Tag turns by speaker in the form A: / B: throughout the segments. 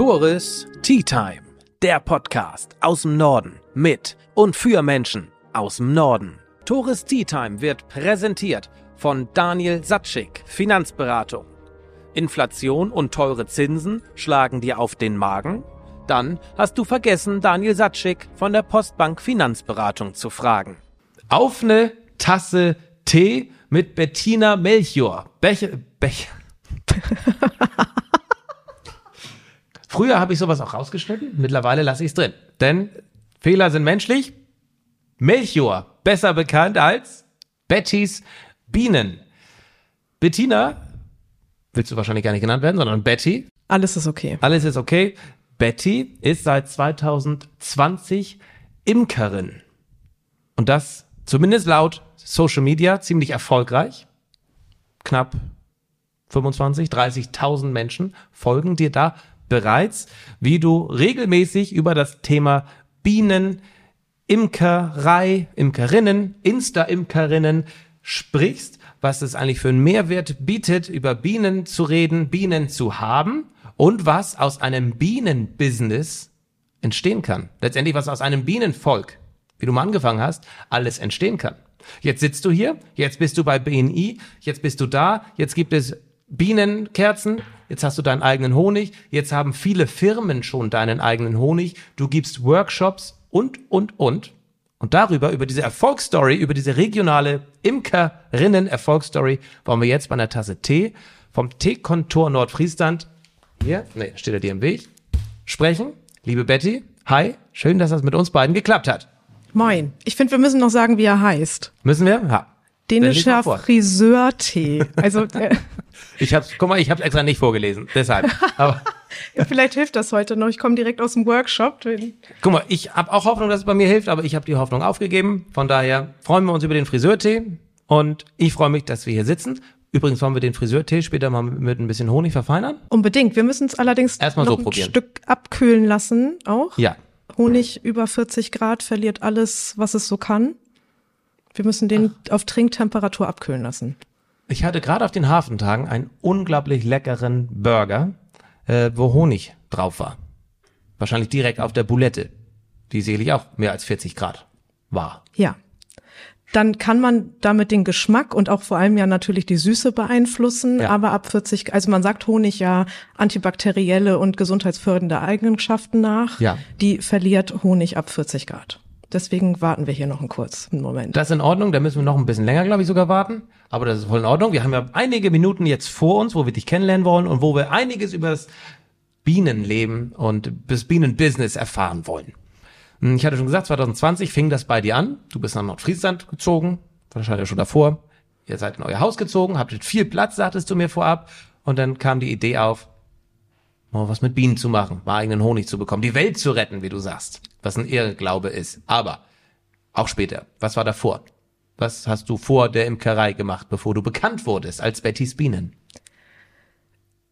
A: Tores Tea Time, der Podcast aus dem Norden mit und für Menschen aus dem Norden. Tores Tea Time wird präsentiert von Daniel Satschik, Finanzberatung. Inflation und teure Zinsen schlagen dir auf den Magen? Dann hast du vergessen, Daniel Satschik von der Postbank Finanzberatung zu fragen. Auf eine Tasse Tee mit Bettina Melchior. Becher, Becher. Früher habe ich sowas auch rausgeschnitten, mittlerweile lasse ich es drin. Denn Fehler sind menschlich. Melchior, besser bekannt als Bettys Bienen. Bettina, willst du wahrscheinlich gar nicht genannt werden, sondern Betty.
B: Alles ist okay.
A: Alles ist okay. Betty ist seit 2020 Imkerin. Und das zumindest laut Social Media ziemlich erfolgreich. Knapp 25, 30.000 Menschen folgen dir da bereits, wie du regelmäßig über das Thema Bienen, Imkerei, Imkerinnen, Insta-Imkerinnen sprichst, was es eigentlich für einen Mehrwert bietet, über Bienen zu reden, Bienen zu haben und was aus einem Bienenbusiness entstehen kann. Letztendlich, was aus einem Bienenvolk, wie du mal angefangen hast, alles entstehen kann. Jetzt sitzt du hier, jetzt bist du bei BNI, jetzt bist du da, jetzt gibt es Bienenkerzen, jetzt hast du deinen eigenen Honig, jetzt haben viele Firmen schon deinen eigenen Honig, du gibst Workshops und, und, und. Und darüber, über diese Erfolgsstory, über diese regionale Imkerinnen-Erfolgsstory, wollen wir jetzt bei einer Tasse Tee vom Teekontor Nordfriesland, hier, nee, steht er dir im Weg, sprechen. Liebe Betty, hi, schön, dass das mit uns beiden geklappt hat.
B: Moin. Ich finde, wir müssen noch sagen, wie er heißt.
A: Müssen wir? Ja.
B: Dänischer Friseurtee. Also äh,
A: ich hab's, guck mal, ich hab's extra nicht vorgelesen, deshalb. Aber
B: vielleicht hilft das heute noch. Ich komme direkt aus dem Workshop.
A: Guck mal, ich habe auch Hoffnung, dass es bei mir hilft, aber ich habe die Hoffnung aufgegeben. Von daher freuen wir uns über den Friseurtee und ich freue mich, dass wir hier sitzen. Übrigens wollen wir den Friseurtee später mal mit ein bisschen Honig verfeinern.
B: Unbedingt. Wir müssen es allerdings
A: Erstmal
B: noch
A: so
B: ein
A: probieren.
B: Stück abkühlen lassen auch.
A: Ja.
B: Honig über 40 Grad verliert alles, was es so kann. Wir müssen den auf Trinktemperatur abkühlen lassen.
A: Ich hatte gerade auf den Hafentagen einen unglaublich leckeren Burger, äh, wo Honig drauf war. Wahrscheinlich direkt auf der Boulette, die sicherlich auch mehr als 40 Grad war.
B: Ja. Dann kann man damit den Geschmack und auch vor allem ja natürlich die Süße beeinflussen,
A: Ja.
B: aber ab 40, also man sagt Honig ja antibakterielle und gesundheitsfördernde Eigenschaften nach.
A: Ja.
B: Die verliert Honig ab 40 Grad. Deswegen warten wir hier noch einen kurzen Moment.
A: Das ist in Ordnung, da müssen wir noch ein bisschen länger, glaube ich, sogar warten. Aber das ist voll in Ordnung. Wir haben ja einige Minuten jetzt vor uns, wo wir dich kennenlernen wollen und wo wir einiges über das Bienenleben und das Bienenbusiness erfahren wollen. Hm, Ich hatte schon gesagt, 2020 fing das bei dir an. Du bist nach Nordfriesland gezogen, wahrscheinlich schon davor. Ihr seid in euer Haus gezogen, habtet viel Platz, sagtest du mir vorab. Und dann kam die Idee auf, mal was mit Bienen zu machen, mal eigenen Honig zu bekommen, die Welt zu retten, wie du sagst, was ein Irrglaube ist. Aber auch später, was war davor? Was hast du vor der Imkerei gemacht, bevor du bekannt wurdest als Bettys Bienen?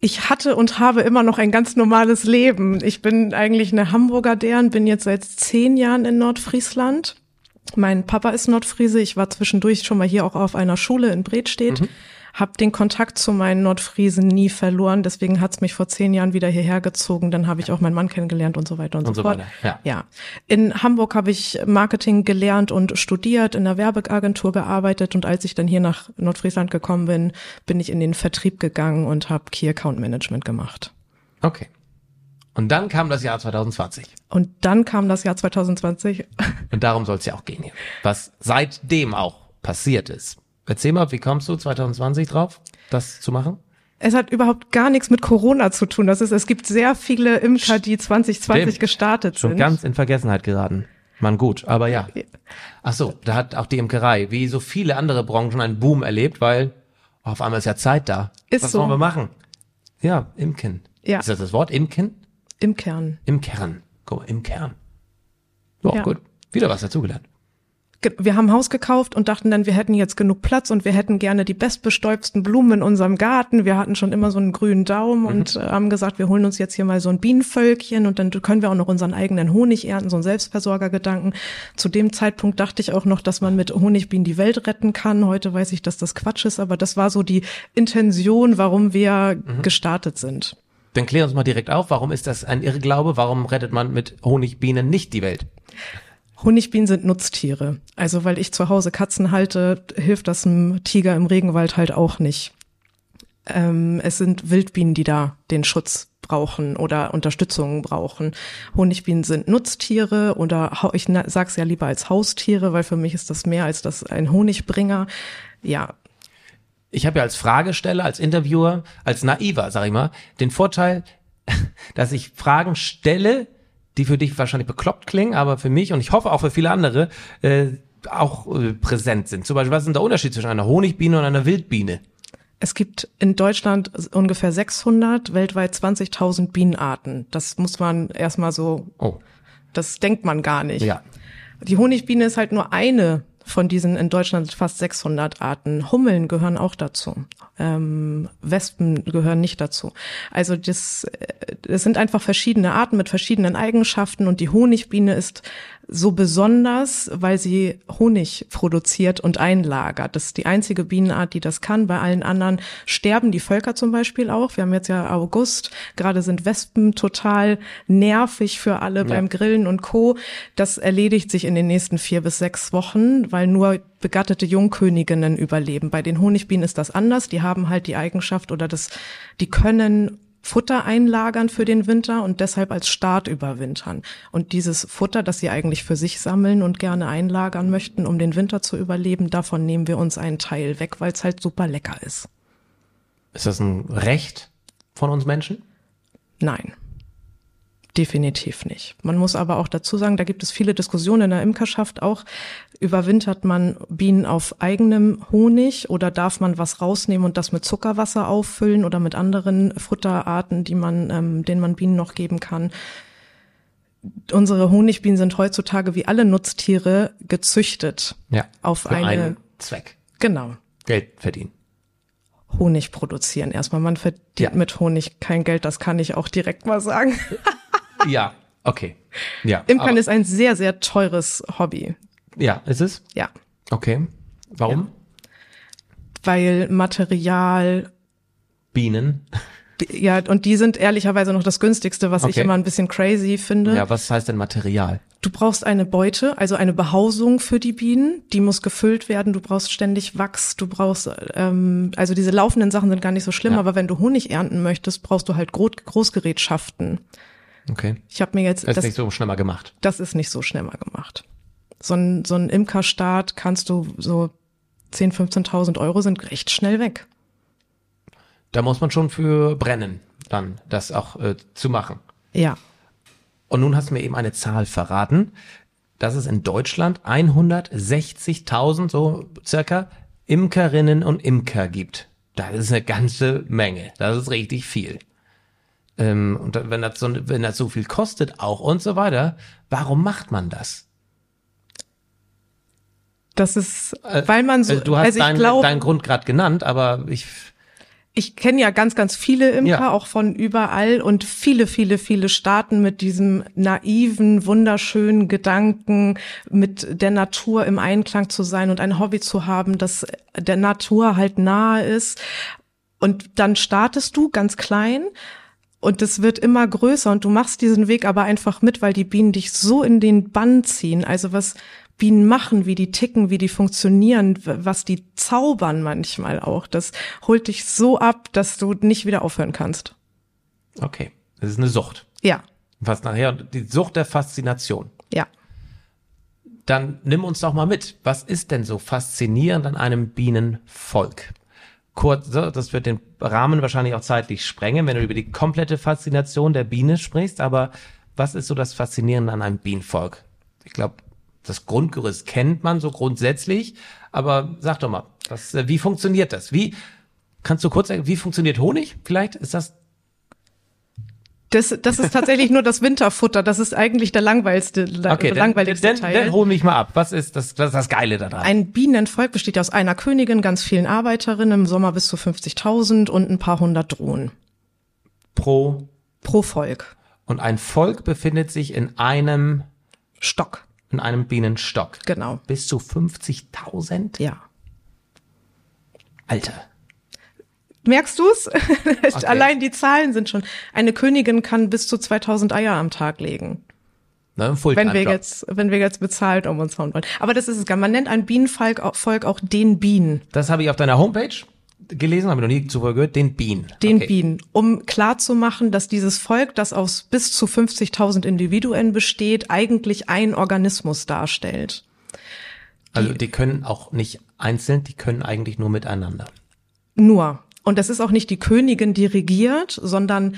B: Ich hatte und habe immer noch ein ganz normales Leben. Ich bin eigentlich eine Hamburger Dern, bin jetzt seit zehn Jahren in Nordfriesland. Mein Papa ist Nordfriese. Ich war zwischendurch schon mal hier auch auf einer Schule in Bredstedt.
A: Mhm.
B: Hab den Kontakt zu meinen Nordfriesen nie verloren. Deswegen hat's mich vor zehn Jahren wieder hierher gezogen. Dann habe ich auch meinen Mann kennengelernt und so weiter und,
A: Und
B: so
A: so
B: fort.
A: ja.
B: ja. In Hamburg habe ich Marketing gelernt und studiert, in der Werbeagentur gearbeitet. Und als ich dann hier nach Nordfriesland gekommen bin, bin ich in den Vertrieb gegangen und habe Key Account Management gemacht.
A: Okay. Und dann kam das Jahr 2020.
B: Und dann kam das Jahr 2020.
A: Und darum soll es ja auch gehen hier. Was seitdem auch passiert ist. Erzähl mal, wie kommst du 2020 drauf, das zu machen?
B: Es hat überhaupt gar nichts mit Corona zu tun. Das ist, es gibt sehr viele Imker, die 2020
A: Stimmt.
B: gestartet
A: Schon
B: sind.
A: ganz in Vergessenheit geraten. Man gut, aber ja. Ach so, da hat auch die Imkerei, wie so viele andere Branchen, einen Boom erlebt, weil auf einmal ist ja Zeit da.
B: Ist
A: Was
B: so.
A: wollen wir machen? Ja, Imken.
B: Ja.
A: Ist das das Wort? Imken?
B: Im Kern.
A: Im Kern. Guck mal, im Kern. Ja,
B: Ja.
A: gut. Wieder was dazugelernt.
B: Wir haben ein Haus gekauft und dachten dann, wir hätten jetzt genug Platz und wir hätten gerne die bestbestäubten Blumen in unserem Garten. Wir hatten schon immer so einen grünen Daumen und äh, haben gesagt, wir holen uns jetzt hier mal so ein Bienenvölkchen und dann können wir auch noch unseren eigenen Honig ernten, so ein Selbstversorgergedanken. Zu dem Zeitpunkt dachte ich auch noch, dass man mit Honigbienen die Welt retten kann. Heute weiß ich, dass das Quatsch ist, aber das war so die Intention, warum wir gestartet sind.
A: Dann klär uns mal direkt auf, warum ist das ein Irrglaube? Warum rettet man mit Honigbienen nicht die Welt?
B: Honigbienen sind Nutztiere. Also weil ich zu Hause Katzen halte, hilft das einem Tiger im Regenwald halt auch nicht. Ähm, es sind Wildbienen, die da den Schutz brauchen oder Unterstützung brauchen. Honigbienen sind Nutztiere oder ich sag's ja lieber als Haustiere, weil für mich ist das mehr als das ein Honigbringer. Ja.
A: Ich habe ja als Fragesteller, als Interviewer, als Naiver, sag ich mal, den Vorteil, dass ich Fragen stelle, die für dich wahrscheinlich bekloppt klingen, aber für mich und ich hoffe auch für viele andere äh, auch äh, präsent sind. Zum Beispiel, was ist denn der Unterschied zwischen einer Honigbiene und einer Wildbiene?
B: Es gibt in Deutschland ungefähr 600, weltweit 20.000 Bienenarten. Das muss man erstmal so, oh. das denkt man gar nicht. Ja. Die Honigbiene ist halt nur eine von diesen in Deutschland fast 600 Arten. Hummeln gehören auch dazu. Ähm, Wespen gehören nicht dazu. Also das, äh, das sind einfach verschiedene Arten mit verschiedenen Eigenschaften und die Honigbiene ist so besonders, weil sie Honig produziert und einlagert. Das ist die einzige Bienenart, die das kann. Bei allen anderen sterben die Völker zum Beispiel auch. Wir haben jetzt ja August. Gerade sind Wespen total nervig für alle ja. beim Grillen und Co. Das erledigt sich in den nächsten vier bis sechs Wochen, weil nur begattete Jungköniginnen überleben. Bei den Honigbienen ist das anders. Die haben halt die Eigenschaft oder das, die können Futter einlagern für den Winter und deshalb als Start überwintern. Und dieses Futter, das sie eigentlich für sich sammeln und gerne einlagern möchten, um den Winter zu überleben, davon nehmen wir uns einen Teil weg, weil es halt super lecker ist.
A: Ist das ein Recht von uns Menschen?
B: Nein. Definitiv nicht. Man muss aber auch dazu sagen, da gibt es viele Diskussionen in der Imkerschaft auch. Überwintert man Bienen auf eigenem Honig oder darf man was rausnehmen und das mit Zuckerwasser auffüllen oder mit anderen Futterarten, die man, ähm, denen man Bienen noch geben kann? Unsere Honigbienen sind heutzutage wie alle Nutztiere gezüchtet.
A: Ja. Auf für eine, einen Zweck.
B: Genau.
A: Geld verdienen.
B: Honig produzieren. Erstmal, man verdient ja. mit Honig kein Geld, das kann ich auch direkt mal sagen.
A: ja, okay. Ja.
B: Imkern ist ein sehr, sehr teures Hobby.
A: Ja, ist es?
B: Ja.
A: Okay. Warum? Ja.
B: Weil Material.
A: Bienen.
B: Ja, und die sind ehrlicherweise noch das günstigste, was okay. ich immer ein bisschen crazy finde.
A: Ja, was heißt denn Material?
B: Du brauchst eine Beute, also eine Behausung für die Bienen, die muss gefüllt werden, du brauchst ständig Wachs, du brauchst, ähm, also diese laufenden Sachen sind gar nicht so schlimm, ja. aber wenn du Honig ernten möchtest, brauchst du halt Groß Großgerätschaften.
A: Okay.
B: Ich habe mir jetzt.
A: Das ist das, nicht so schnell mal gemacht.
B: Das ist nicht so schnell mal gemacht. So ein, so ein Imkerstart kannst du so 10, 15.000 Euro sind recht schnell weg.
A: Da muss man schon für brennen, dann das auch äh, zu machen.
B: Ja.
A: Und nun hast du mir eben eine Zahl verraten, dass es in Deutschland 160.000 so circa Imkerinnen und Imker gibt. Das ist eine ganze Menge. Das ist richtig viel. Ähm, und wenn das, so, wenn das so viel kostet auch und so weiter, warum macht man das?
B: Das ist, äh, weil man so,
A: äh, du hast also deinen, glaub, deinen Grund gerade genannt, aber ich
B: ich kenne ja ganz, ganz viele Imker, ja. auch von überall und viele, viele, viele starten mit diesem naiven, wunderschönen Gedanken, mit der Natur im Einklang zu sein und ein Hobby zu haben, das der Natur halt nahe ist. Und dann startest du ganz klein und es wird immer größer und du machst diesen Weg aber einfach mit, weil die Bienen dich so in den Bann ziehen. Also was, Bienen machen, wie die ticken, wie die funktionieren, was die zaubern manchmal auch. Das holt dich so ab, dass du nicht wieder aufhören kannst.
A: Okay, das ist eine Sucht.
B: Ja.
A: Was nachher die Sucht der Faszination.
B: Ja.
A: Dann nimm uns doch mal mit. Was ist denn so faszinierend an einem Bienenvolk? Kurz, das wird den Rahmen wahrscheinlich auch zeitlich sprengen, wenn du über die komplette Faszination der Biene sprichst. Aber was ist so das Faszinierende an einem Bienenvolk? Ich glaube, das Grundgerüst kennt man so grundsätzlich, aber sag doch mal, was, äh, wie funktioniert das? Wie kannst du kurz sagen, wie funktioniert Honig? Vielleicht ist das
B: das, das ist tatsächlich nur das Winterfutter. Das ist eigentlich der langweiligste,
A: okay, langweiligste dann, Teil. Dann hol mich mal ab. Was ist das, das, ist das Geile daran?
B: Ein Bienenvolk besteht aus einer Königin, ganz vielen Arbeiterinnen, im Sommer bis zu 50.000 und ein paar hundert Drohnen.
A: Pro?
B: Pro Volk.
A: Und ein Volk befindet sich in einem
B: Stock
A: in einem Bienenstock.
B: Genau.
A: Bis zu 50.000?
B: Ja.
A: Alter.
B: Merkst du's? Okay. Allein die Zahlen sind schon. Eine Königin kann bis zu 2000 Eier am Tag legen.
A: Ne,
B: wenn wir jetzt, wenn wir jetzt bezahlt um uns hauen wollen. Aber das ist es gar. Man nennt ein Bienenvolk Volk auch den Bienen.
A: Das habe ich auf deiner Homepage gelesen, habe ich noch nie zuvor gehört, den Bienen.
B: Den okay. Bienen, um klarzumachen, dass dieses Volk, das aus bis zu 50.000 Individuen besteht, eigentlich ein Organismus darstellt.
A: Also die können auch nicht einzeln, die können eigentlich nur miteinander.
B: Nur. Und das ist auch nicht die Königin, die regiert, sondern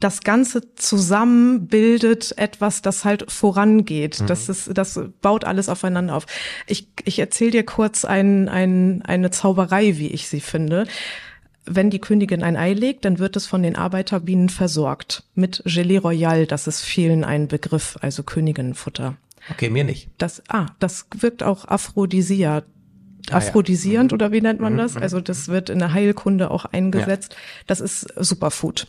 B: das Ganze zusammen bildet etwas, das halt vorangeht. Mhm. Das ist, das baut alles aufeinander auf. Ich, ich erzähle dir kurz ein, ein, eine Zauberei, wie ich sie finde. Wenn die Königin ein Ei legt, dann wird es von den Arbeiterbienen versorgt mit Gelee Royal. Das ist vielen ein Begriff, also Königinnenfutter.
A: Okay, mir nicht.
B: Das, ah, das wirkt auch aphrodisiak aphrodisierend ah, ja. oder wie nennt man mhm, das? Mhm. Also das wird in der Heilkunde auch eingesetzt. Ja. Das ist Superfood.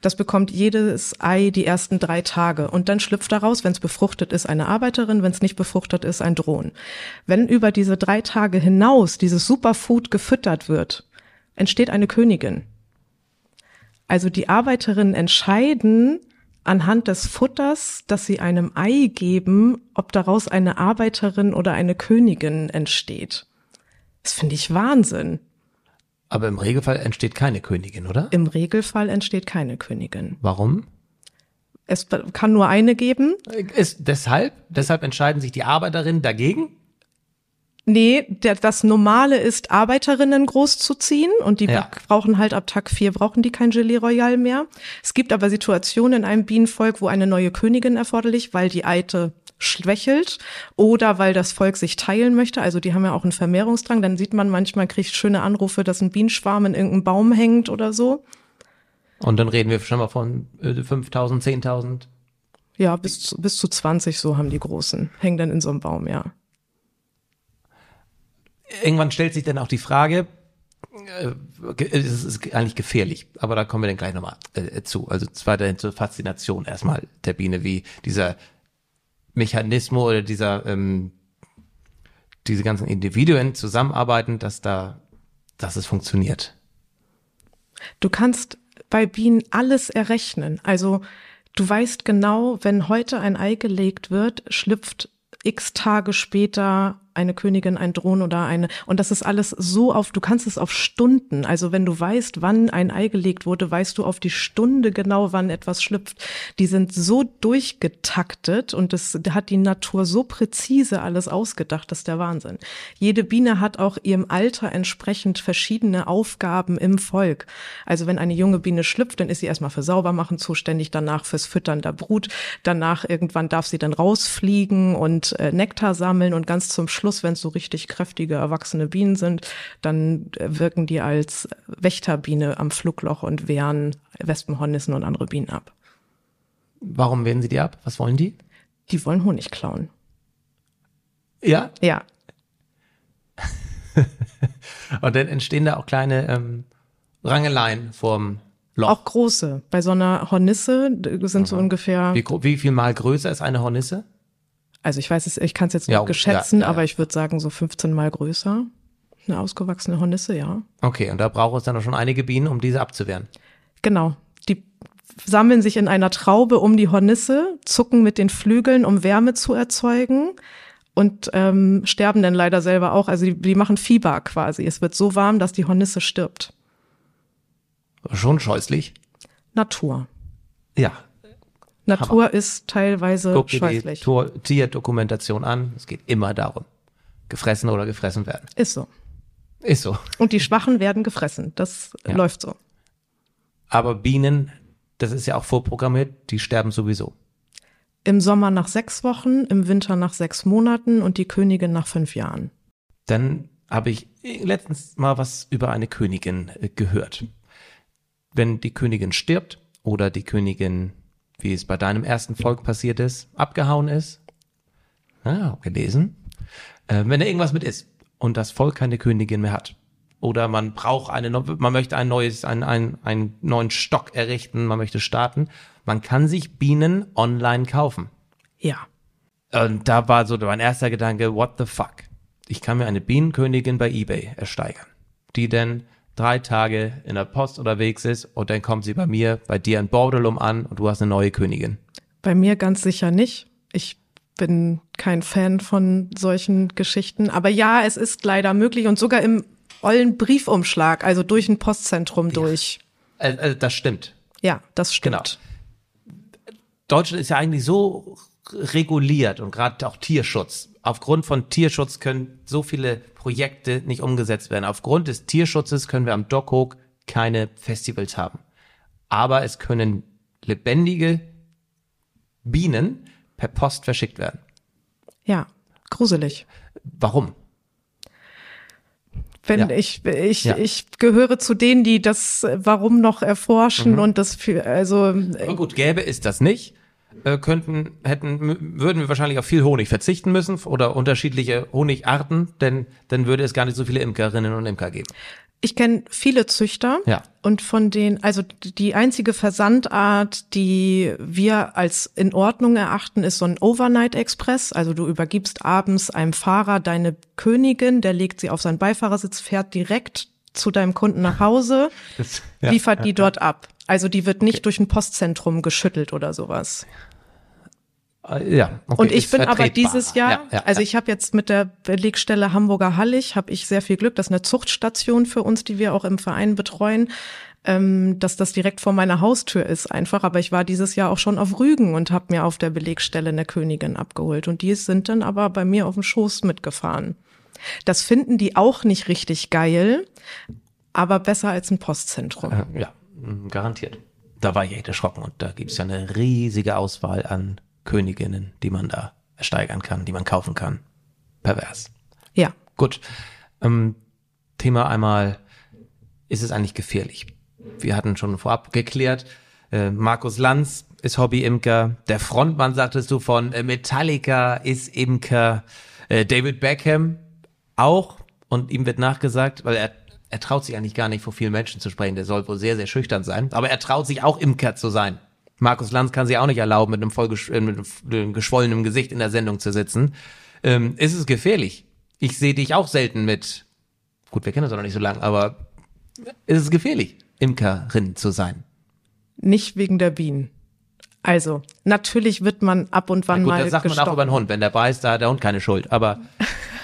B: Das bekommt jedes Ei die ersten drei Tage und dann schlüpft daraus, wenn es befruchtet ist, eine Arbeiterin, wenn es nicht befruchtet ist, ein Drohnen. Wenn über diese drei Tage hinaus dieses Superfood gefüttert wird, entsteht eine Königin. Also die Arbeiterinnen entscheiden, anhand des Futters, das sie einem Ei geben, ob daraus eine Arbeiterin oder eine Königin entsteht. Das finde ich Wahnsinn.
A: Aber im Regelfall entsteht keine Königin, oder?
B: Im Regelfall entsteht keine Königin.
A: Warum?
B: Es kann nur eine geben.
A: Ist deshalb? Deshalb entscheiden sich die Arbeiterinnen dagegen?
B: Nee, der, das Normale ist, Arbeiterinnen großzuziehen und die ja. brauchen halt ab Tag vier brauchen die kein Gelee Royal mehr. Es gibt aber Situationen in einem Bienenvolk, wo eine neue Königin erforderlich, weil die alte schwächelt oder weil das Volk sich teilen möchte. Also die haben ja auch einen Vermehrungsdrang. Dann sieht man manchmal, kriegt schöne Anrufe, dass ein Bienenschwarm in irgendeinem Baum hängt oder so.
A: Und dann reden wir schon mal von 5000, äh, 10.000.
B: Ja, bis zu, bis zu 20 so haben die Großen. Hängen dann in so einem Baum, ja.
A: Irgendwann stellt sich dann auch die Frage, äh, es ist eigentlich gefährlich, aber da kommen wir dann gleich nochmal äh, zu. Also weiterhin zur Faszination erstmal der Biene, wie dieser Mechanismus oder dieser ähm, diese ganzen Individuen zusammenarbeiten, dass da, dass es funktioniert.
B: Du kannst bei Bienen alles errechnen. Also du weißt genau, wenn heute ein Ei gelegt wird, schlüpft x Tage später eine Königin, ein Drohnen oder eine. Und das ist alles so auf, du kannst es auf Stunden. Also wenn du weißt, wann ein Ei gelegt wurde, weißt du auf die Stunde genau, wann etwas schlüpft. Die sind so durchgetaktet und das hat die Natur so präzise alles ausgedacht, das ist der Wahnsinn. Jede Biene hat auch ihrem Alter entsprechend verschiedene Aufgaben im Volk. Also wenn eine junge Biene schlüpft, dann ist sie erstmal für Saubermachen zuständig, danach fürs Füttern der Brut, danach irgendwann darf sie dann rausfliegen und äh, Nektar sammeln und ganz zum Schluss Schluss, wenn es so richtig kräftige, erwachsene Bienen sind, dann äh, wirken die als Wächterbiene am Flugloch und wehren Wespenhornissen und andere Bienen ab.
A: Warum wehren sie die ab? Was wollen die?
B: Die wollen Honig klauen.
A: Ja?
B: Ja.
A: und dann entstehen da auch kleine ähm, Rangeleien vorm Loch.
B: Auch große. Bei so einer Hornisse sind Aha. so ungefähr.
A: Wie, wie viel mal größer ist eine Hornisse?
B: Also ich weiß es, ich kann es jetzt ja, nicht schätzen, ja, ja, aber ich würde sagen so 15 mal größer. Eine ausgewachsene Hornisse, ja.
A: Okay, und da braucht es dann auch schon einige Bienen, um diese abzuwehren.
B: Genau. Die sammeln sich in einer Traube um die Hornisse, zucken mit den Flügeln, um Wärme zu erzeugen und ähm, sterben dann leider selber auch. Also die, die machen Fieber quasi. Es wird so warm, dass die Hornisse stirbt.
A: Schon scheußlich.
B: Natur.
A: Ja,
B: Natur Hammer. ist teilweise
A: Guck
B: dir scheußlich.
A: die Tierdokumentation an. Es geht immer darum. Gefressen oder gefressen werden.
B: Ist so.
A: Ist so.
B: Und die Schwachen werden gefressen. Das ja. läuft so.
A: Aber Bienen, das ist ja auch vorprogrammiert, die sterben sowieso.
B: Im Sommer nach sechs Wochen, im Winter nach sechs Monaten und die Königin nach fünf Jahren.
A: Dann habe ich letztens mal was über eine Königin äh, gehört. Wenn die Königin stirbt oder die Königin wie es bei deinem ersten Volk passiert ist, abgehauen ist. Ah, gelesen. Äh, wenn da irgendwas mit ist und das Volk keine Königin mehr hat. Oder man braucht eine, man möchte ein neues, einen, einen, einen neuen Stock errichten, man möchte starten. Man kann sich Bienen online kaufen.
B: Ja.
A: Und da war so mein erster Gedanke, what the fuck? Ich kann mir eine Bienenkönigin bei eBay ersteigern, die denn drei Tage in der Post unterwegs ist und dann kommt sie bei mir, bei dir in Bordelum an und du hast eine neue Königin.
B: Bei mir ganz sicher nicht. Ich bin kein Fan von solchen Geschichten. Aber ja, es ist leider möglich und sogar im ollen Briefumschlag, also durch ein Postzentrum ja. durch.
A: Äh, äh, das stimmt.
B: Ja, das stimmt.
A: Genau. Deutschland ist ja eigentlich so reguliert und gerade auch Tierschutz. Aufgrund von Tierschutz können so viele Projekte nicht umgesetzt werden. Aufgrund des Tierschutzes können wir am Dockhook keine Festivals haben. Aber es können lebendige Bienen per Post verschickt werden.
B: Ja, gruselig.
A: Warum?
B: Wenn ja. ich ich ja. ich gehöre zu denen, die das Warum noch erforschen mhm. und das für also.
A: Na gut, gäbe ist das nicht äh, könnten, hätten, würden wir wahrscheinlich auf viel Honig verzichten müssen oder unterschiedliche Honigarten, denn dann würde es gar nicht so viele Imkerinnen und Imker geben.
B: Ich kenne viele Züchter ja. und von denen, also die einzige Versandart, die wir als in Ordnung erachten, ist so ein Overnight Express. Also du übergibst abends einem Fahrer deine Königin, der legt sie auf seinen Beifahrersitz, fährt direkt zu deinem Kunden nach Hause, das, ja, liefert die dort ab. Also die wird nicht okay. durch ein Postzentrum geschüttelt oder sowas.
A: Äh, ja,
B: okay, und ich bin aber dieses Jahr, ja, ja, also ich habe jetzt mit der Belegstelle Hamburger Hallig, habe ich sehr viel Glück, das ist eine Zuchtstation für uns, die wir auch im Verein betreuen, ähm, dass das direkt vor meiner Haustür ist einfach. Aber ich war dieses Jahr auch schon auf Rügen und habe mir auf der Belegstelle eine Königin abgeholt. Und die sind dann aber bei mir auf dem Schoß mitgefahren. Das finden die auch nicht richtig geil, aber besser als ein Postzentrum.
A: Äh, ja, garantiert. Da war ich echt erschrocken und da gibt es ja eine riesige Auswahl an Königinnen, die man da ersteigern kann, die man kaufen kann. Pervers.
B: Ja.
A: Gut. Ähm, Thema einmal, ist es eigentlich gefährlich? Wir hatten schon vorab geklärt, äh, Markus Lanz ist Hobby-Imker, der Frontmann, sagtest du, von äh, Metallica ist Imker, äh, David Beckham auch und ihm wird nachgesagt, weil er er traut sich eigentlich gar nicht vor vielen Menschen zu sprechen, der soll wohl sehr, sehr schüchtern sein, aber er traut sich auch Imker zu sein. Markus Lanz kann sich auch nicht erlauben, mit einem voll äh, geschwollenen Gesicht in der Sendung zu sitzen. Ähm, ist es gefährlich? Ich sehe dich auch selten mit, gut, wir kennen uns auch noch nicht so lange, aber ist es gefährlich, Imkerin zu sein?
B: Nicht wegen der Bienen. Also, natürlich wird man ab und wann
A: Na gut,
B: mal.
A: Das sagt gestochen. man auch über einen Hund. Wenn der beißt, da hat der Hund keine Schuld. Aber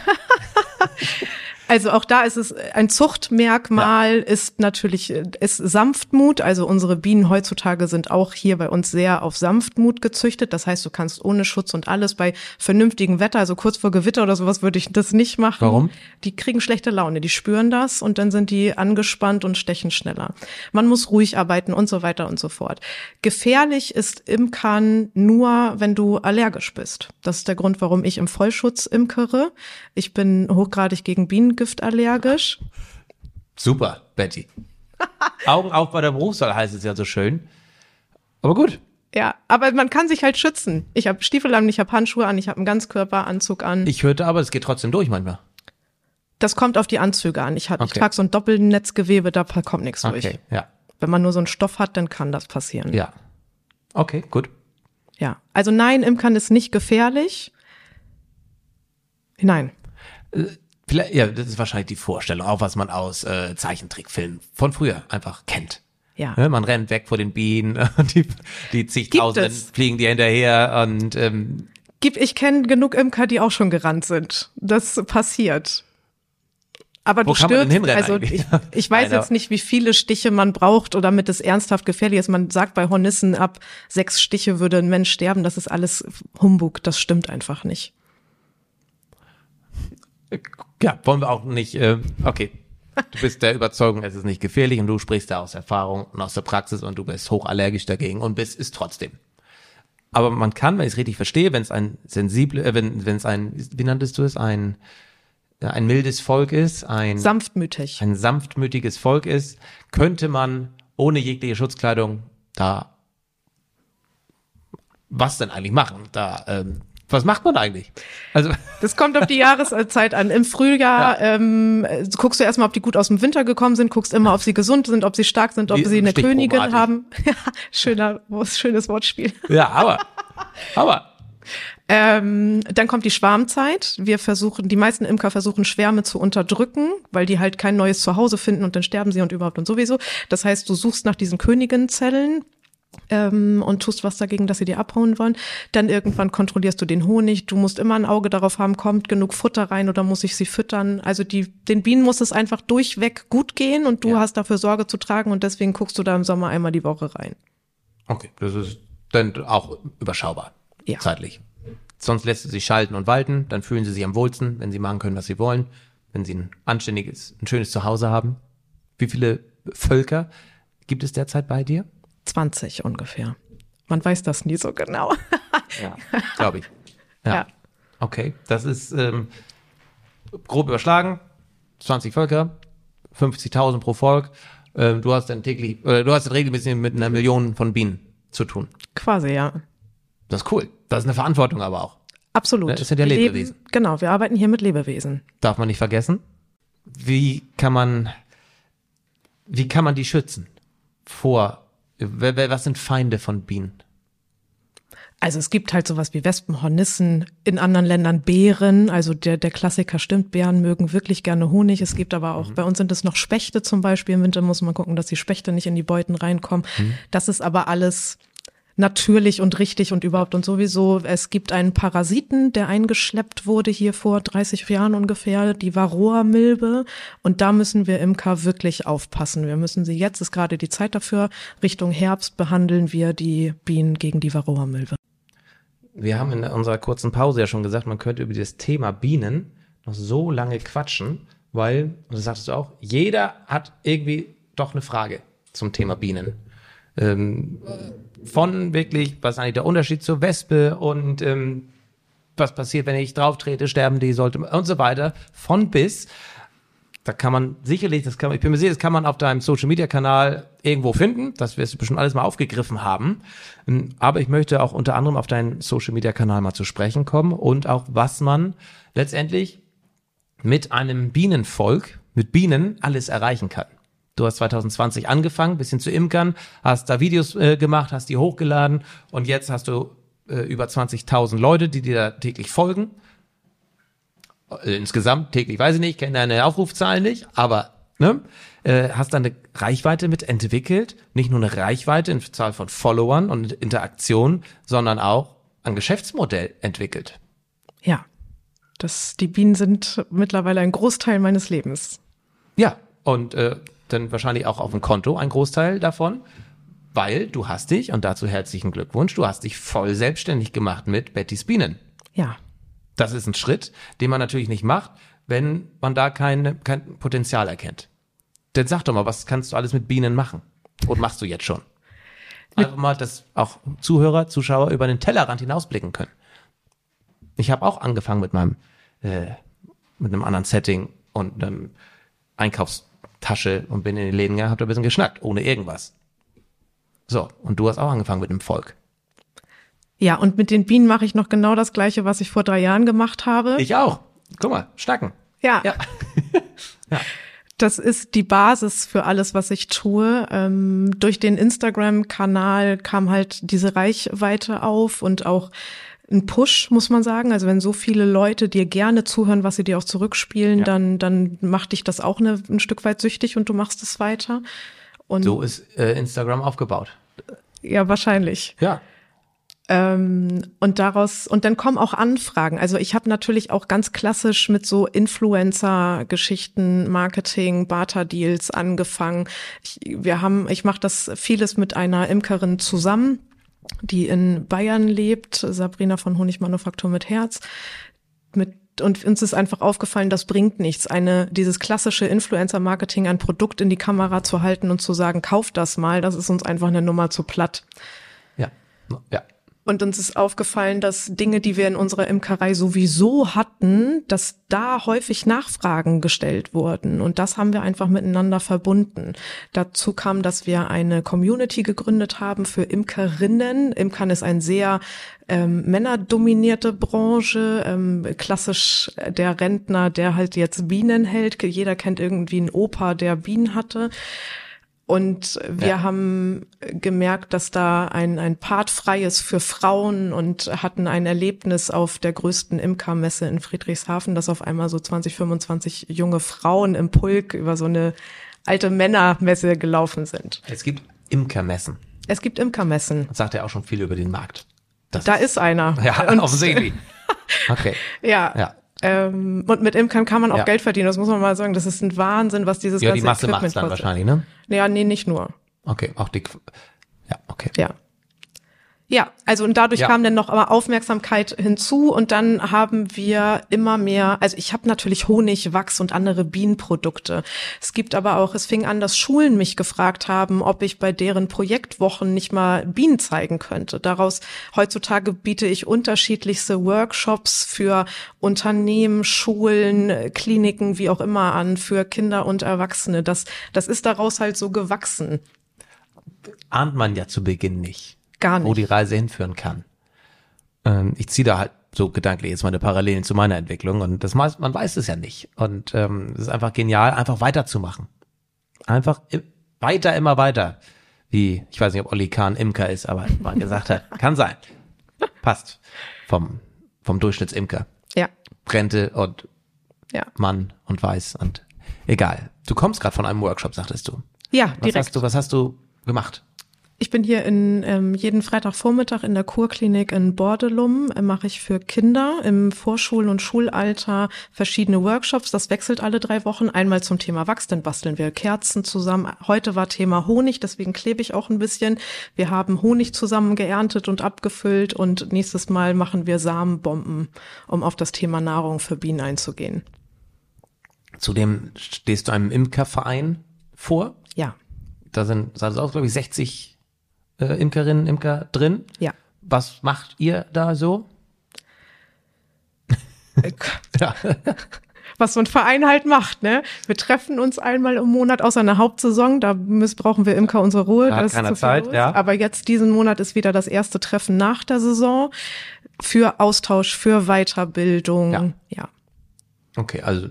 B: Also auch da ist es ein Zuchtmerkmal, ja. ist natürlich ist Sanftmut. Also unsere Bienen heutzutage sind auch hier bei uns sehr auf Sanftmut gezüchtet. Das heißt, du kannst ohne Schutz und alles bei vernünftigem Wetter, also kurz vor Gewitter oder sowas, würde ich das nicht machen.
A: Warum?
B: Die kriegen schlechte Laune, die spüren das und dann sind die angespannt und stechen schneller. Man muss ruhig arbeiten und so weiter und so fort. Gefährlich ist Imkern nur, wenn du allergisch bist. Das ist der Grund, warum ich im Vollschutz imkere. Ich bin hochgradig gegen Bienen Gift allergisch.
A: Super, Betty. Augen auf bei der Berufswahl heißt es ja so schön. Aber gut.
B: Ja, aber man kann sich halt schützen. Ich habe Stiefel an, ich habe Handschuhe an, ich habe einen Ganzkörperanzug an.
A: Ich hörte aber, es geht trotzdem durch manchmal.
B: Das kommt auf die Anzüge an. Ich, okay. ich trage so ein Doppelnetzgewebe, da kommt nichts durch. Okay,
A: ja.
B: Wenn man nur so einen Stoff hat, dann kann das passieren.
A: Ja. Okay, gut.
B: Ja, also nein, Imkern ist nicht gefährlich. Nein.
A: Vielleicht, ja, das ist wahrscheinlich die Vorstellung, auch was man aus äh, Zeichentrickfilmen von früher einfach kennt.
B: Ja.
A: ja. Man rennt weg vor den Bienen die, die zigtausenden fliegen dir hinterher und ähm,
B: Gibt, ich kenne genug Imker, die auch schon gerannt sind. Das passiert. Aber Wo du stirbst, also ich, ich weiß jetzt nicht, wie viele Stiche man braucht oder damit es ernsthaft gefährlich ist. Man sagt bei Hornissen ab sechs Stiche würde ein Mensch sterben. Das ist alles Humbug. Das stimmt einfach nicht.
A: Ja, wollen wir auch nicht, äh, okay. Du bist der Überzeugung, es ist nicht gefährlich und du sprichst da aus Erfahrung und aus der Praxis und du bist hochallergisch dagegen und bist es trotzdem. Aber man kann, wenn ich es richtig verstehe, wenn es ein sensible, äh, wenn wenn es ein, wie nanntest du es, ein ein mildes Volk ist, ein
B: sanftmütig,
A: ein sanftmütiges Volk ist, könnte man ohne jegliche Schutzkleidung da was denn eigentlich machen? Da ähm, was macht man eigentlich?
B: Also das kommt auf die Jahreszeit an. Im Frühjahr ja. ähm, guckst du erstmal, ob die gut aus dem Winter gekommen sind, guckst immer, ob sie gesund sind, ob sie stark sind, ob Wie sie eine Königin haben. Ja, schöner, schönes Wortspiel.
A: Ja, aber, aber
B: Ähm, dann kommt die Schwarmzeit. Wir versuchen, die meisten Imker versuchen Schwärme zu unterdrücken, weil die halt kein neues Zuhause finden und dann sterben sie und überhaupt und sowieso. Das heißt, du suchst nach diesen Königinnenzellen, ähm, und tust was dagegen, dass sie dir abhauen wollen. Dann irgendwann kontrollierst du den Honig. Du musst immer ein Auge darauf haben, kommt genug Futter rein oder muss ich sie füttern. Also die, den Bienen muss es einfach durchweg gut gehen und du
A: Ja.
B: hast dafür Sorge zu tragen und deswegen guckst du da im Sommer einmal die Woche rein.
A: Okay, das ist dann auch überschaubar.
B: Ja.
A: Zeitlich. Sonst lässt sie sich schalten und walten, dann fühlen sie sich am wohlsten, wenn sie machen können, was sie wollen, wenn sie ein anständiges, ein schönes Zuhause haben. Wie viele Völker gibt es derzeit bei dir?
B: 20 ungefähr. Man weiß das nie so genau.
A: Ja, glaube ich. Ja.
B: Ja.
A: Okay, das ist ähm, grob überschlagen. 20 Völker, 50.000 pro Volk. Ähm, du hast dann täglich, oder du hast dann regelmäßig mit einer Million von Bienen zu tun.
B: Quasi, ja.
A: Das ist cool. Das ist eine Verantwortung aber auch.
B: Absolut.
A: Das sind ja
B: Wir
A: Lebewesen.
B: Leben, genau, wir arbeiten hier mit Lebewesen.
A: Darf man nicht vergessen. Wie kann man, wie kann man die schützen? Vor, was sind Feinde von Bienen?
B: Also es gibt halt sowas wie Wespen, Hornissen, in anderen Ländern Bären. Also der, der Klassiker stimmt, Bären mögen wirklich gerne Honig. Es gibt aber auch, bei uns sind es noch Spechte zum Beispiel. Im Winter muss man gucken, dass die Spechte nicht in die Beuten reinkommen. Das ist aber alles natürlich und richtig und überhaupt und sowieso. Es gibt einen Parasiten, der eingeschleppt wurde hier vor 30 Jahren ungefähr, die Varroa-Milbe. Und da müssen wir Imker wirklich aufpassen. Wir müssen sie, jetzt ist gerade die Zeit dafür, Richtung Herbst behandeln wir die Bienen gegen die Varroa-Milbe.
A: Wir haben in unserer kurzen Pause ja schon gesagt, man könnte über das Thema Bienen noch so lange quatschen, weil, und das sagst du auch, jeder hat irgendwie doch eine Frage zum Thema Bienen. Ähm, von wirklich, was ist eigentlich der Unterschied zur Wespe und ähm, was passiert, wenn ich drauf trete, sterben die, sollte und so weiter, von bis. Da kann man sicherlich, das kann, ich bin mir sicher, das kann man auf deinem Social Media Kanal irgendwo finden. Das wirst du bestimmt alles mal aufgegriffen haben. Ähm, Aber ich möchte auch unter anderem auf deinen Social Media Kanal mal zu sprechen kommen und auch was man letztendlich mit einem Bienenvolk, mit Bienen alles erreichen kann. Du hast 2020 angefangen, bisschen zu imkern, hast da Videos äh, gemacht, hast die hochgeladen und jetzt hast du äh, über 20.000 Leute, die dir da täglich folgen. Äh, Insgesamt täglich, weiß ich nicht, kenne deine Aufrufzahlen nicht, aber ne, äh, hast dann eine Reichweite mit entwickelt, nicht nur eine Reichweite in Zahl von Followern und Interaktion, sondern auch ein Geschäftsmodell entwickelt.
B: Ja, das, die Bienen sind mittlerweile ein Großteil meines Lebens.
A: Ja, und äh, dann wahrscheinlich auch auf dem Konto ein Großteil davon, weil du hast dich, und dazu herzlichen Glückwunsch, du hast dich voll selbstständig gemacht mit Bettys Bienen.
B: Ja,
A: Das ist ein Schritt, den man natürlich nicht macht, wenn man da kein, kein Potenzial erkennt. Dann sag doch mal, was kannst du alles mit Bienen machen? Und machst du jetzt schon? Einfach mal, dass auch Zuhörer, Zuschauer über den Tellerrand hinausblicken können. Ich habe auch angefangen mit meinem, äh, mit einem anderen Setting und einem Einkaufstasche und bin in die Läden gegangen, hab da ein bisschen geschnackt, ohne irgendwas. So, und du hast auch angefangen mit dem Volk.
B: ja, und mit den Bienen mache ich noch genau das Gleiche, was ich vor drei Jahren gemacht habe.
A: Ich auch. Guck mal, schnacken.
B: ja.
A: Ja.
B: Das ist die Basis für alles, was ich tue. Ähm, durch den Instagram-Kanal kam halt diese Reichweite auf und auch ein Push, muss man sagen. Also wenn so viele Leute dir gerne zuhören, was sie dir auch zurückspielen,
A: Ja.
B: dann, dann macht dich das auch eine, ein Stück weit süchtig und du machst es weiter. Und
A: So ist äh, Instagram aufgebaut.
B: ja, wahrscheinlich.
A: Ja.
B: Ähm, und daraus, und dann kommen auch Anfragen. Also ich habe natürlich auch ganz klassisch mit so Influencer-Geschichten, Marketing, Barter-Deals angefangen. Ich, wir haben, ich mache das vieles mit einer Imkerin zusammen, die in Bayern lebt, Sabrina von Honigmanufaktur mit Herz. Mit und uns ist einfach aufgefallen, das bringt nichts. Eine, dieses klassische Influencer-Marketing, ein Produkt in die Kamera zu halten und zu sagen, kauf das mal, das ist uns einfach eine Nummer zu platt.
A: Ja. Ja.
B: Und uns ist aufgefallen, dass Dinge, die wir in unserer Imkerei sowieso hatten, dass da häufig Nachfragen gestellt wurden. Und das haben wir einfach miteinander verbunden. Dazu kam, dass wir eine Community gegründet haben für Imkerinnen. Imkern ist ein sehr ähm, männerdominierte Branche. Ähm, klassisch der Rentner, der halt jetzt Bienen hält. Jeder kennt irgendwie einen Opa, der Bienen hatte. Und wir
A: Ja.
B: haben gemerkt, dass da ein, ein Part frei ist für Frauen und hatten ein Erlebnis auf der größten Imkermesse in Friedrichshafen, dass auf einmal so 20, 25 junge Frauen im Pulk über so eine alte Männermesse gelaufen sind.
A: Es gibt Imkermessen.
B: Es gibt Imkermessen.
A: Das sagt ja auch schon viel über den Markt. Das
B: Da ist einer.
A: ja,
B: Und-
A: offensichtlich. Okay.
B: Ja.
A: Ja.
B: Ähm, und mit Imkern kann man auch
A: Ja.
B: Geld verdienen. Das muss man mal sagen. Das ist ein Wahnsinn, was dieses
A: Ja,
B: ganze
A: die Masse
B: Equipment
A: macht's dann
B: kostet.
A: wahrscheinlich, ne?
B: Ja, nee, nicht nur.
A: Okay, auch die. Qu- Ja, okay.
B: Ja. Ja, also und dadurch
A: Ja.
B: kam dann noch aber Aufmerksamkeit hinzu und dann haben wir immer mehr, also ich habe natürlich Honig, Wachs und andere Bienenprodukte. Es gibt aber auch, es fing an, dass Schulen mich gefragt haben, ob ich bei deren Projektwochen nicht mal Bienen zeigen könnte. Daraus heutzutage biete ich unterschiedlichste Workshops für Unternehmen, Schulen, Kliniken, wie auch immer an, für Kinder und Erwachsene. Das, das ist daraus halt so gewachsen.
A: Ahnt man ja zu Beginn nicht,
B: Gar
A: wo
B: nicht.
A: die Reise hinführen kann. Ähm, ich ziehe da halt so gedanklich jetzt meine Parallelen zu meiner Entwicklung und das meist, man weiß es ja nicht. Und ähm, es ist einfach genial, einfach weiterzumachen. Einfach i- weiter, immer weiter. Wie, ich weiß nicht, ob Olli Kahn Imker ist, aber man gesagt hat, kann sein. Passt. Vom, vom Durchschnittsimker.
B: Ja,
A: Rente und
B: ja.
A: Mann und Weiß und egal. Du kommst gerade von einem Workshop, sagtest du.
B: Ja,
A: Was
B: direkt.
A: hast du, was hast du gemacht?
B: Ich bin hier in ähm, jeden Freitagvormittag in der Kurklinik in Bordelum. Äh, Mache ich für Kinder im Vorschul- und Schulalter verschiedene Workshops. Das wechselt alle drei Wochen. Einmal zum Thema Wachs, dann basteln wir Kerzen zusammen. Heute war Thema Honig, deswegen klebe ich auch ein bisschen. Wir haben Honig zusammen geerntet und abgefüllt und nächstes Mal machen wir Samenbomben, um auf das Thema Nahrung für Bienen einzugehen.
A: Zudem stehst du einem Imkerverein vor.
B: Ja,
A: Da sind, da sind auch, glaube ich, 60 äh, Imkerinnen, Imker drin.
B: ja.
A: Was macht ihr da so? Ja.
B: was so ein Verein halt macht, ne? Wir treffen uns einmal im Monat außer einer Hauptsaison, da missbrauchen wir Imker unsere Ruhe.
A: Da hat
B: da ist
A: keiner
B: zu viel
A: Zeit,
B: los.
A: ja.
B: Aber jetzt diesen Monat ist wieder das erste Treffen nach der Saison für Austausch, für Weiterbildung.
A: Ja.
B: ja.
A: Okay, also,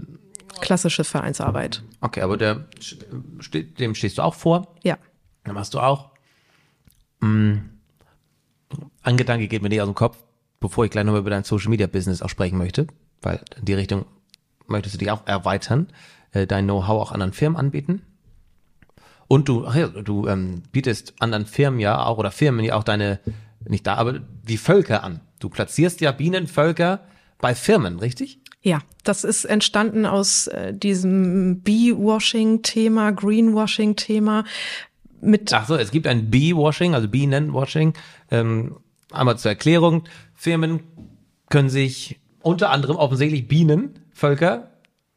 B: Klassische Vereinsarbeit.
A: okay, aber der, dem stehst du auch vor.
B: Ja.
A: Dann machst du auch. Mm, ein Gedanke geht mir nicht aus dem Kopf, bevor ich gleich nochmal über dein Social Media Business auch sprechen möchte, weil in die Richtung möchtest du dich auch erweitern, äh, dein Know-how auch anderen Firmen anbieten. Und du, ach ja, du ähm, bietest anderen Firmen ja auch oder Firmen ja auch deine, nicht da, aber die Völker an. Du platzierst ja Bienenvölker bei Firmen, richtig?
B: Ja, das ist entstanden aus äh, diesem Bee-Washing-Thema, Greenwashing-Thema mit
A: Ach so, es gibt ein Bee-Washing, also Bienenwashing. Ähm, einmal zur Erklärung. Firmen können sich unter anderem offensichtlich Bienenvölker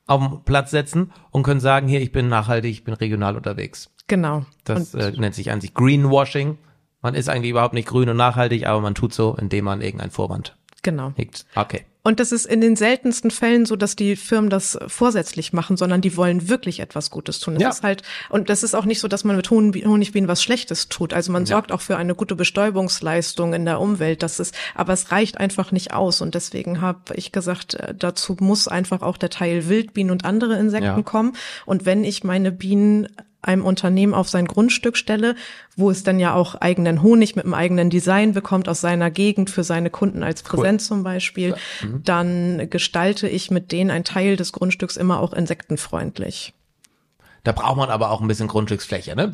A: auf den Platz setzen und können sagen, hier, ich bin nachhaltig, ich bin regional unterwegs.
B: genau.
A: Das äh, nennt sich an sich Greenwashing. Man ist eigentlich überhaupt nicht grün und nachhaltig, aber man tut so, indem man irgendeinen Vorwand
B: genau.
A: hegt. Okay.
B: Und das ist in den seltensten Fällen so, dass die Firmen das vorsätzlich machen, sondern die wollen wirklich etwas Gutes tun. Das
A: Ja.
B: ist halt, und das ist auch nicht so, dass man mit Honig- Honigbienen was Schlechtes tut. Also man sorgt auch für eine gute Bestäubungsleistung in der Umwelt. Das ist, aber es reicht einfach nicht aus. Und deswegen habe ich gesagt, äh, dazu muss einfach auch der Teil Wildbienen und andere Insekten
A: Ja.
B: kommen. Und wenn ich meine Bienen einem Unternehmen auf sein Grundstück stelle, wo es dann ja auch eigenen Honig mit einem eigenen Design bekommt aus seiner Gegend für seine Kunden als Präsent zum Beispiel, dann gestalte ich mit denen einen Teil des Grundstücks immer auch insektenfreundlich.
A: Da braucht man aber auch ein bisschen Grundstücksfläche, ne?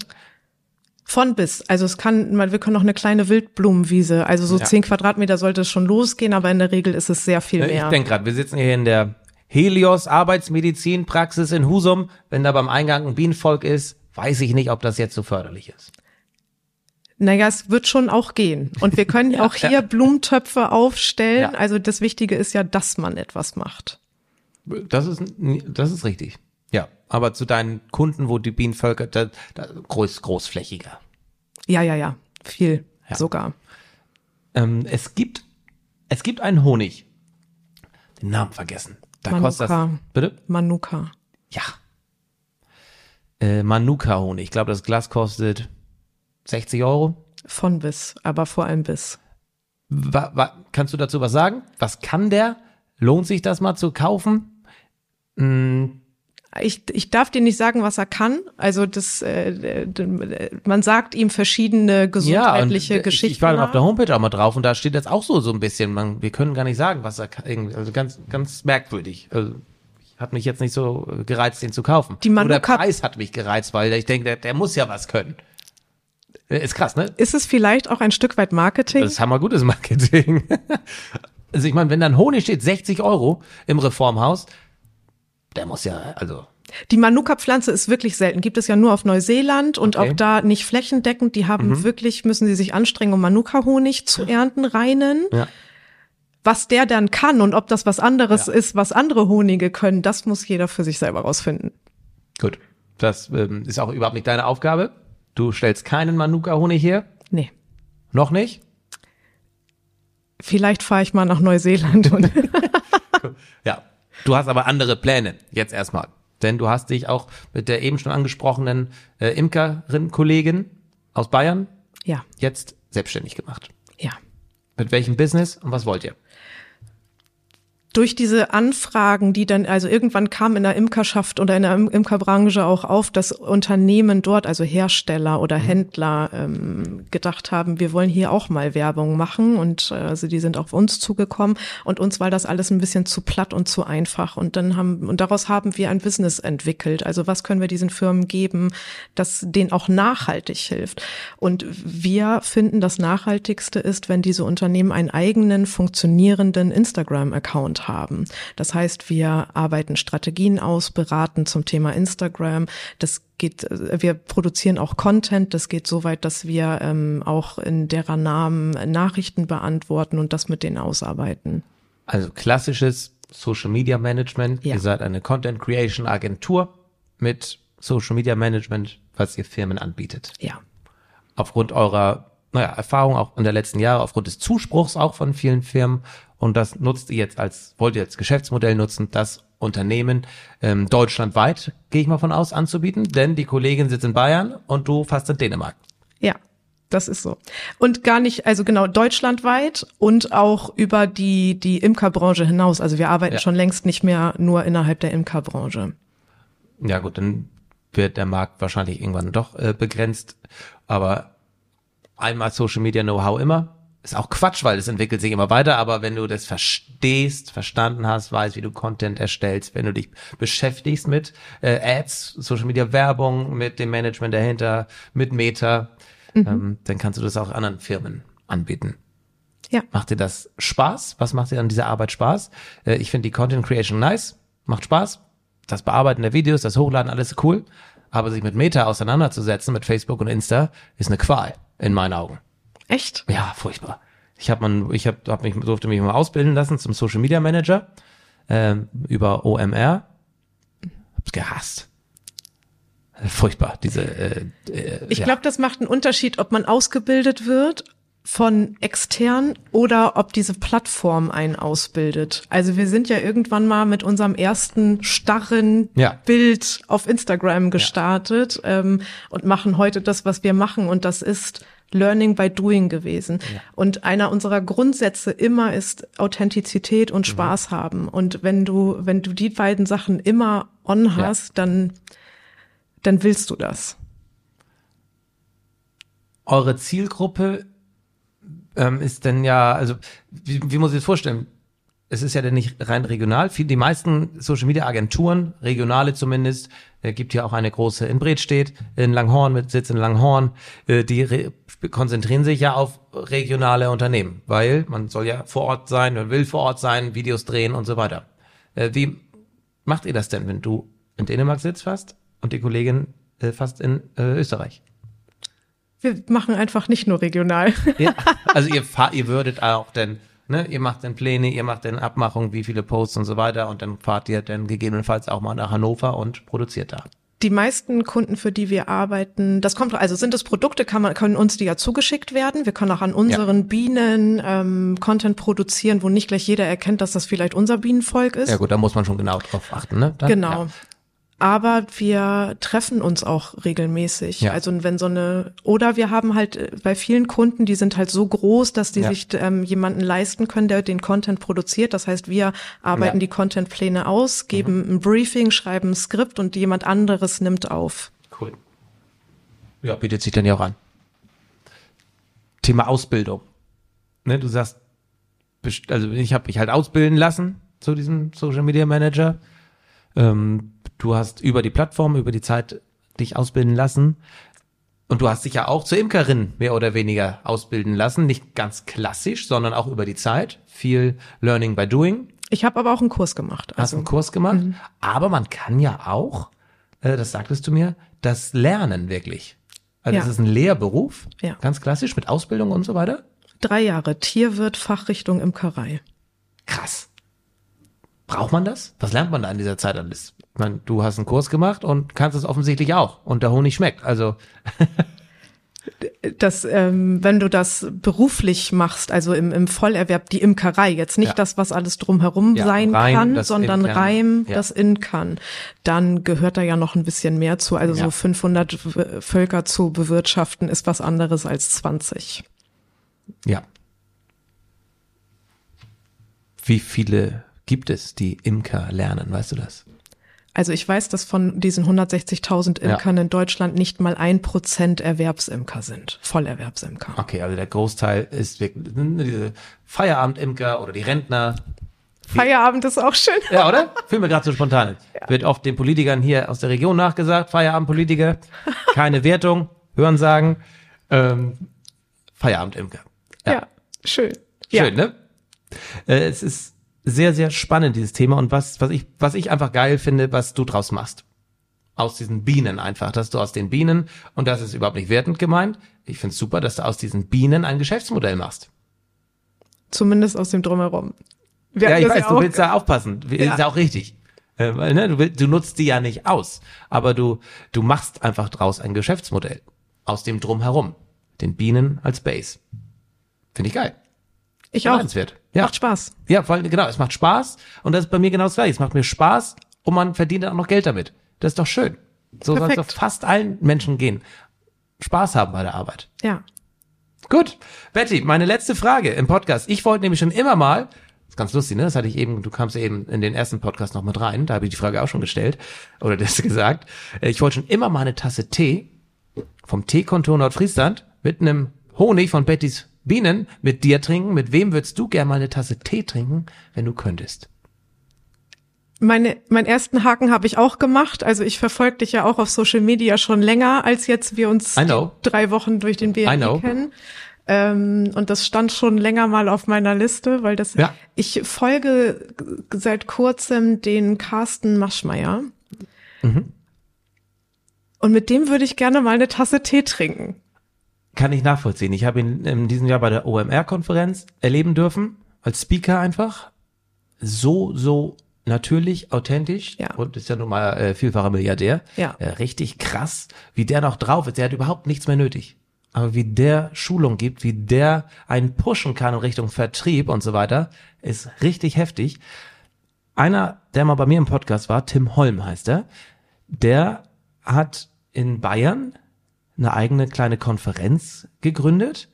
B: Von bis. Also es kann, man, wir können noch eine kleine Wildblumenwiese, also so
A: Ja.
B: zehn Quadratmeter sollte es schon losgehen, aber in der Regel ist es sehr viel
A: Ne, Ich
B: mehr.
A: denke gerade, wir sitzen hier in der Helios Arbeitsmedizinpraxis in Husum. Wenn da beim Eingang ein Bienenvolk ist, weiß ich nicht, ob das jetzt so förderlich ist.
B: Naja, es wird schon auch gehen. Und wir können auch hier
A: ja.
B: Blumentöpfe aufstellen.
A: Ja.
B: Also das Wichtige ist ja, dass man etwas macht.
A: Das ist, das ist richtig. Ja, aber zu deinen Kunden, wo die Bienenvölker, da, da, groß, großflächiger.
B: Ja, ja, ja. Viel
A: Ja.
B: sogar.
A: Ähm, es gibt, es gibt einen Honig. Den Namen vergessen. Da kostet das,
B: Manuka.
A: bitte?
B: Manuka.
A: Ja. Äh, Manuka-Honig. Ich glaube, das Glas kostet 60 Euro.
B: Von bis, aber vor allem bis.
A: Wa, wa, kannst du dazu was sagen? Was kann der? Lohnt sich das mal zu kaufen?
B: Ich, ich darf dir nicht sagen, was er kann. Also das, äh, man sagt ihm verschiedene gesundheitliche
A: ja,
B: Geschichten.
A: Ich, ich war auf der Homepage auch mal drauf und da steht jetzt auch so so ein bisschen. Man, wir können gar nicht sagen, was er kann. Also ganz ganz merkwürdig. Also, hat mich jetzt nicht so gereizt, den zu kaufen.
B: Die Manuka
A: Oder der Preis hat mich gereizt, weil ich denke, der, der muss ja was können. Ist krass, ne?
B: Ist es vielleicht auch ein Stück weit Marketing?
A: Das ist hammergutes Marketing. also ich meine, wenn dann Honig steht, 60 Euro im Reformhaus, der muss ja, also.
B: Die Manuka-Pflanze ist wirklich selten. Gibt es ja nur auf Neuseeland und okay. auch da nicht flächendeckend. Die haben mhm. wirklich, müssen sie sich anstrengen, um Manuka-Honig zu ernten, reinen. Ja. Was der dann kann und ob das was anderes ja. ist, was andere Honige können, das muss jeder für sich selber rausfinden.
A: Gut. Das ähm, ist auch überhaupt nicht deine Aufgabe. Du stellst keinen Manuka-Honig her?
B: Nee.
A: Noch nicht?
B: Vielleicht fahre ich mal nach Neuseeland. Und
A: du hast aber andere Pläne jetzt erstmal. Denn du hast dich auch mit der eben schon angesprochenen äh, Imkerin-Kollegin aus Bayern
B: ja.
A: jetzt selbstständig gemacht.
B: Ja.
A: Mit welchem Business und was wollt ihr?
B: Durch diese Anfragen, die dann, also irgendwann kam in der Imkerschaft oder in der Imkerbranche auch auf, dass Unternehmen dort, also Hersteller oder mhm. Händler, ähm, gedacht haben, wir wollen hier auch mal Werbung machen und äh, also die sind auf uns zugekommen und uns war das alles ein bisschen zu platt und zu einfach und dann haben und daraus haben wir ein Business entwickelt. Also was können wir diesen Firmen geben, das denen auch nachhaltig hilft? Und wir finden, das Nachhaltigste ist, wenn diese Unternehmen einen eigenen funktionierenden Instagram-Account haben. Das heißt, wir arbeiten Strategien aus, beraten zum Thema Instagram. Das geht, wir produzieren auch Content. Das geht so weit, dass wir ähm, auch in derer Namen Nachrichten beantworten und das mit denen ausarbeiten.
A: Also klassisches Social Media Management. Ja. Ihr seid eine Content Creation Agentur mit Social Media Management, was ihr Firmen anbietet.
B: Ja.
A: Aufgrund eurer naja, Erfahrung auch in der letzten Jahre, aufgrund des Zuspruchs auch von vielen Firmen und das nutzt ihr jetzt als, wollt ihr jetzt Geschäftsmodell nutzen, das Unternehmen ähm, deutschlandweit, gehe ich mal von aus, anzubieten, denn die Kollegin sitzt in Bayern und du fast in Dänemark.
B: Ja, das ist so. Und gar nicht, also genau, deutschlandweit und auch über die, die Imkerbranche hinaus. Also wir arbeiten ja. schon längst nicht mehr nur innerhalb der Imkerbranche.
A: Ja gut, dann wird der Markt wahrscheinlich irgendwann doch äh, begrenzt. Aber einmal Social Media Know-how immer ist auch Quatsch, weil es entwickelt sich immer weiter, aber wenn du das verstehst, verstanden hast, weißt, wie du Content erstellst, wenn du dich beschäftigst mit äh, Ads, Social Media Werbung, mit dem Management dahinter, mit Meta, mhm. ähm, dann kannst du das auch anderen Firmen anbieten.
B: Ja.
A: Macht dir das Spaß? Was macht dir an dieser Arbeit Spaß? Äh, ich finde die Content Creation nice, macht Spaß. Das Bearbeiten der Videos, das Hochladen, alles cool. Aber sich mit Meta auseinanderzusetzen, mit Facebook und Insta, ist eine Qual, in meinen Augen.
B: Echt?
A: Ja, furchtbar. Ich habe man, ich habe hab mich durfte mich mal ausbilden lassen zum Social Media Manager äh, über OMR. Hab's gehasst. Furchtbar, diese. Äh,
B: äh, ich glaube, das macht einen Unterschied, ob man ausgebildet wird von extern oder ob diese Plattform einen ausbildet. Also wir sind ja irgendwann mal mit unserem ersten starren
A: ja.
B: Bild auf Instagram gestartet ja. ähm, und machen heute das, was wir machen. Und das ist Learning by Doing gewesen. Ja. Und einer unserer Grundsätze immer ist Authentizität und mhm. Spaß mhm. haben. Und wenn du, wenn du die beiden Sachen immer on hast, dann, dann willst du das.
A: Eure Zielgruppe ähm, ist denn ja, also wie, wie muss ich das vorstellen? es ist ja denn nicht rein regional. Die meisten Social Media Agenturen, regionale zumindest, äh, gibt ja auch eine große in Bredstedt, in Langhorn mit Sitz in Langhorn, äh, die konzentrieren sich ja auf regionale Unternehmen, weil man soll ja vor Ort sein, man will vor Ort sein, Videos drehen und so weiter. Äh, wie macht ihr das denn, wenn du in Dänemark sitzt fast und die Kollegin äh, fast in äh, Österreich?
B: Wir machen einfach nicht nur regional.
A: ja, also ihr, ihr würdet auch denn Ne, ihr macht dann Pläne, ihr macht dann Abmachungen, wie viele Posts und so weiter und dann fahrt ihr dann gegebenenfalls auch mal nach Hannover und produziert da.
B: Die meisten Kunden, für die wir arbeiten, das kommt, also sind es Produkte, kann man, können uns die ja zugeschickt werden. Wir können auch an unseren ja. Bienen ähm, Content produzieren, wo nicht gleich jeder erkennt, dass das vielleicht unser Bienenvolk ist.
A: Ja gut, da muss man schon genau drauf achten, ne?
B: Dann, genau. Ja. Aber wir treffen uns auch regelmäßig.
A: Ja.
B: Also wenn so eine oder wir haben halt äh, bei vielen Kunden, die sind halt so groß, dass die
A: Ja.
B: sich ähm, jemanden leisten können, der den Content produziert. Das heißt, wir arbeiten
A: Ja.
B: die Contentpläne aus, geben ein Briefing, schreiben ein Skript und jemand anderes nimmt auf.
A: Cool. Ja, bietet sich dann ja auch an. Thema Ausbildung. Ne, du sagst, also ich habe mich halt ausbilden lassen zu diesem Social Media Manager. Ähm, du hast über die Plattform, über die Zeit dich ausbilden lassen. Und du hast dich ja auch zur Imkerin mehr oder weniger ausbilden lassen. Nicht ganz klassisch, sondern auch über die Zeit. Viel Learning by Doing.
B: Ich habe aber auch einen Kurs gemacht.
A: Hast
B: Also
A: einen Kurs gemacht. Aber man kann ja auch, äh, das sagtest du mir, das lernen wirklich. Also
B: Ja.
A: das ist ein Lehrberuf,
B: Ja.
A: ganz klassisch, mit Ausbildung und so weiter.
B: drei Jahre Tierwirt, Fachrichtung Imkerei.
A: Krass. Braucht man das? Was lernt man da in dieser Zeit alles? Ich meine, du hast einen Kurs gemacht und kannst es offensichtlich auch. Und der Honig schmeckt. Also,
B: Das, ähm, wenn du das beruflich machst, also im, im Vollerwerb, die Imkerei, jetzt nicht
A: Ja.
B: das, was alles drumherum
A: Ja,
B: sein
A: Reim,
B: kann, sondern. Reim,
A: Ja.
B: das in kann, dann gehört da ja noch ein bisschen mehr zu. Also so 500 W- Völker zu bewirtschaften ist was anderes als 20.
A: ja. Wie viele gibt es, die Imker lernen? Weißt du das?
B: Also ich weiß, dass von diesen 160.000
A: Ja.
B: Imkern in Deutschland nicht mal ein Prozent Erwerbsimker sind, Vollerwerbsimker.
A: Okay, also der Großteil ist wirklich diese Feierabendimker oder die Rentner,
B: Feierabend ist auch schön.
A: Ja, oder? Fühl mir gerade so spontan. Wird oft den Politikern hier aus der Region nachgesagt, Feierabendpolitiker, keine Wertung, hören sagen, ähm, Feierabendimker.
B: Ja, schön.
A: Schön, ne? Äh, es ist sehr, sehr spannend, dieses Thema. Und was, was ich, was ich einfach geil finde, was du draus machst. Aus diesen Bienen einfach, dass du aus den Bienen, und das ist überhaupt nicht wertend gemeint, ich find's super, dass du aus diesen Bienen ein Geschäftsmodell machst.
B: Zumindest aus dem Drumherum. Wir
A: Ja, ich weiß, du
B: auch-
A: willst da aufpassen.
B: Ja.
A: Ist ja auch richtig. Äh, weil, ne, du, willst, du nutzt die ja nicht aus, aber du, du machst einfach draus ein Geschäftsmodell. Aus dem Drumherum. Den Bienen als Base. Finde ich geil.
B: Ich auch.
A: Ja.
B: Macht Spaß.
A: Ja, vor allem, genau, es macht Spaß und das ist bei mir genau das gleiche. Es macht mir Spaß und man verdient dann auch noch Geld damit. Das ist doch schön. So soll es doch fast allen Menschen gehen. Spaß haben bei der Arbeit.
B: Ja.
A: Gut. Betty, meine letzte Frage im Podcast. Ich wollte nämlich schon immer mal, das ist ganz lustig, ne? Das hatte ich eben, du kamst ja eben in den ersten Podcast noch mit rein, da habe ich die Frage auch schon gestellt oder das gesagt. Ich wollte schon immer mal eine Tasse Tee vom Teekontor Nordfriesland mit einem Honig von Bettys Bienen mit dir trinken. Mit wem würdest du gerne mal eine Tasse Tee trinken, wenn du könntest?
B: Meine, meinen ersten Haken habe ich auch gemacht. Also ich verfolge dich ja auch auf Social Media schon länger, als jetzt wir uns drei Wochen durch den. BNI kennen. Ähm, und das stand schon länger mal auf meiner Liste, weil das
A: Ja.
B: ich folge seit kurzem den Carsten Maschmeyer.
A: Mhm.
B: Und mit dem würde ich gerne mal eine Tasse Tee trinken.
A: Kann ich nachvollziehen. Ich habe ihn in diesem Jahr bei der OMR-Konferenz erleben dürfen, als Speaker einfach. So, so natürlich, authentisch
B: Ja.
A: und ist ja nun mal äh, vielfacher Milliardär.
B: Ja.
A: Äh, richtig krass, wie der noch drauf ist. Der hat überhaupt nichts mehr nötig. Aber wie der Schulung gibt, wie der einen pushen kann in Richtung Vertrieb und so weiter, ist richtig heftig. Einer, der mal bei mir im Podcast war, Tim Holm heißt er, der hat in Bayern eine eigene kleine Konferenz gegründet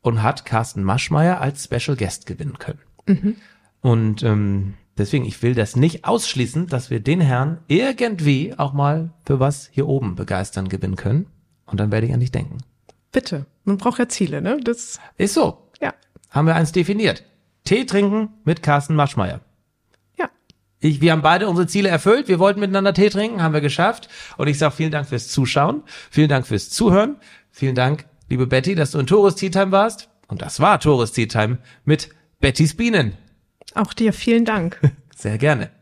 A: und hat Carsten Maschmeyer als Special Guest gewinnen können. Und ähm, deswegen, ich will das nicht ausschließen, dass wir den Herrn irgendwie auch mal für was hier oben begeistern gewinnen können. Und dann werde ich an dich denken.
B: Bitte. Man braucht ja Ziele, ne? Das,
A: Ist so.
B: ja.
A: Haben wir eins definiert. Tee trinken mit Carsten Maschmeyer. Ich, wir haben beide unsere Ziele erfüllt. Wir wollten miteinander Tee trinken, haben wir geschafft. Und ich sage vielen Dank fürs Zuschauen. Vielen Dank fürs Zuhören. Vielen Dank, liebe Betty, dass du in Tores Tea Time warst. Und das war Tores Tea Time mit Bettys Bienen.
B: Auch dir vielen Dank.
A: Sehr gerne.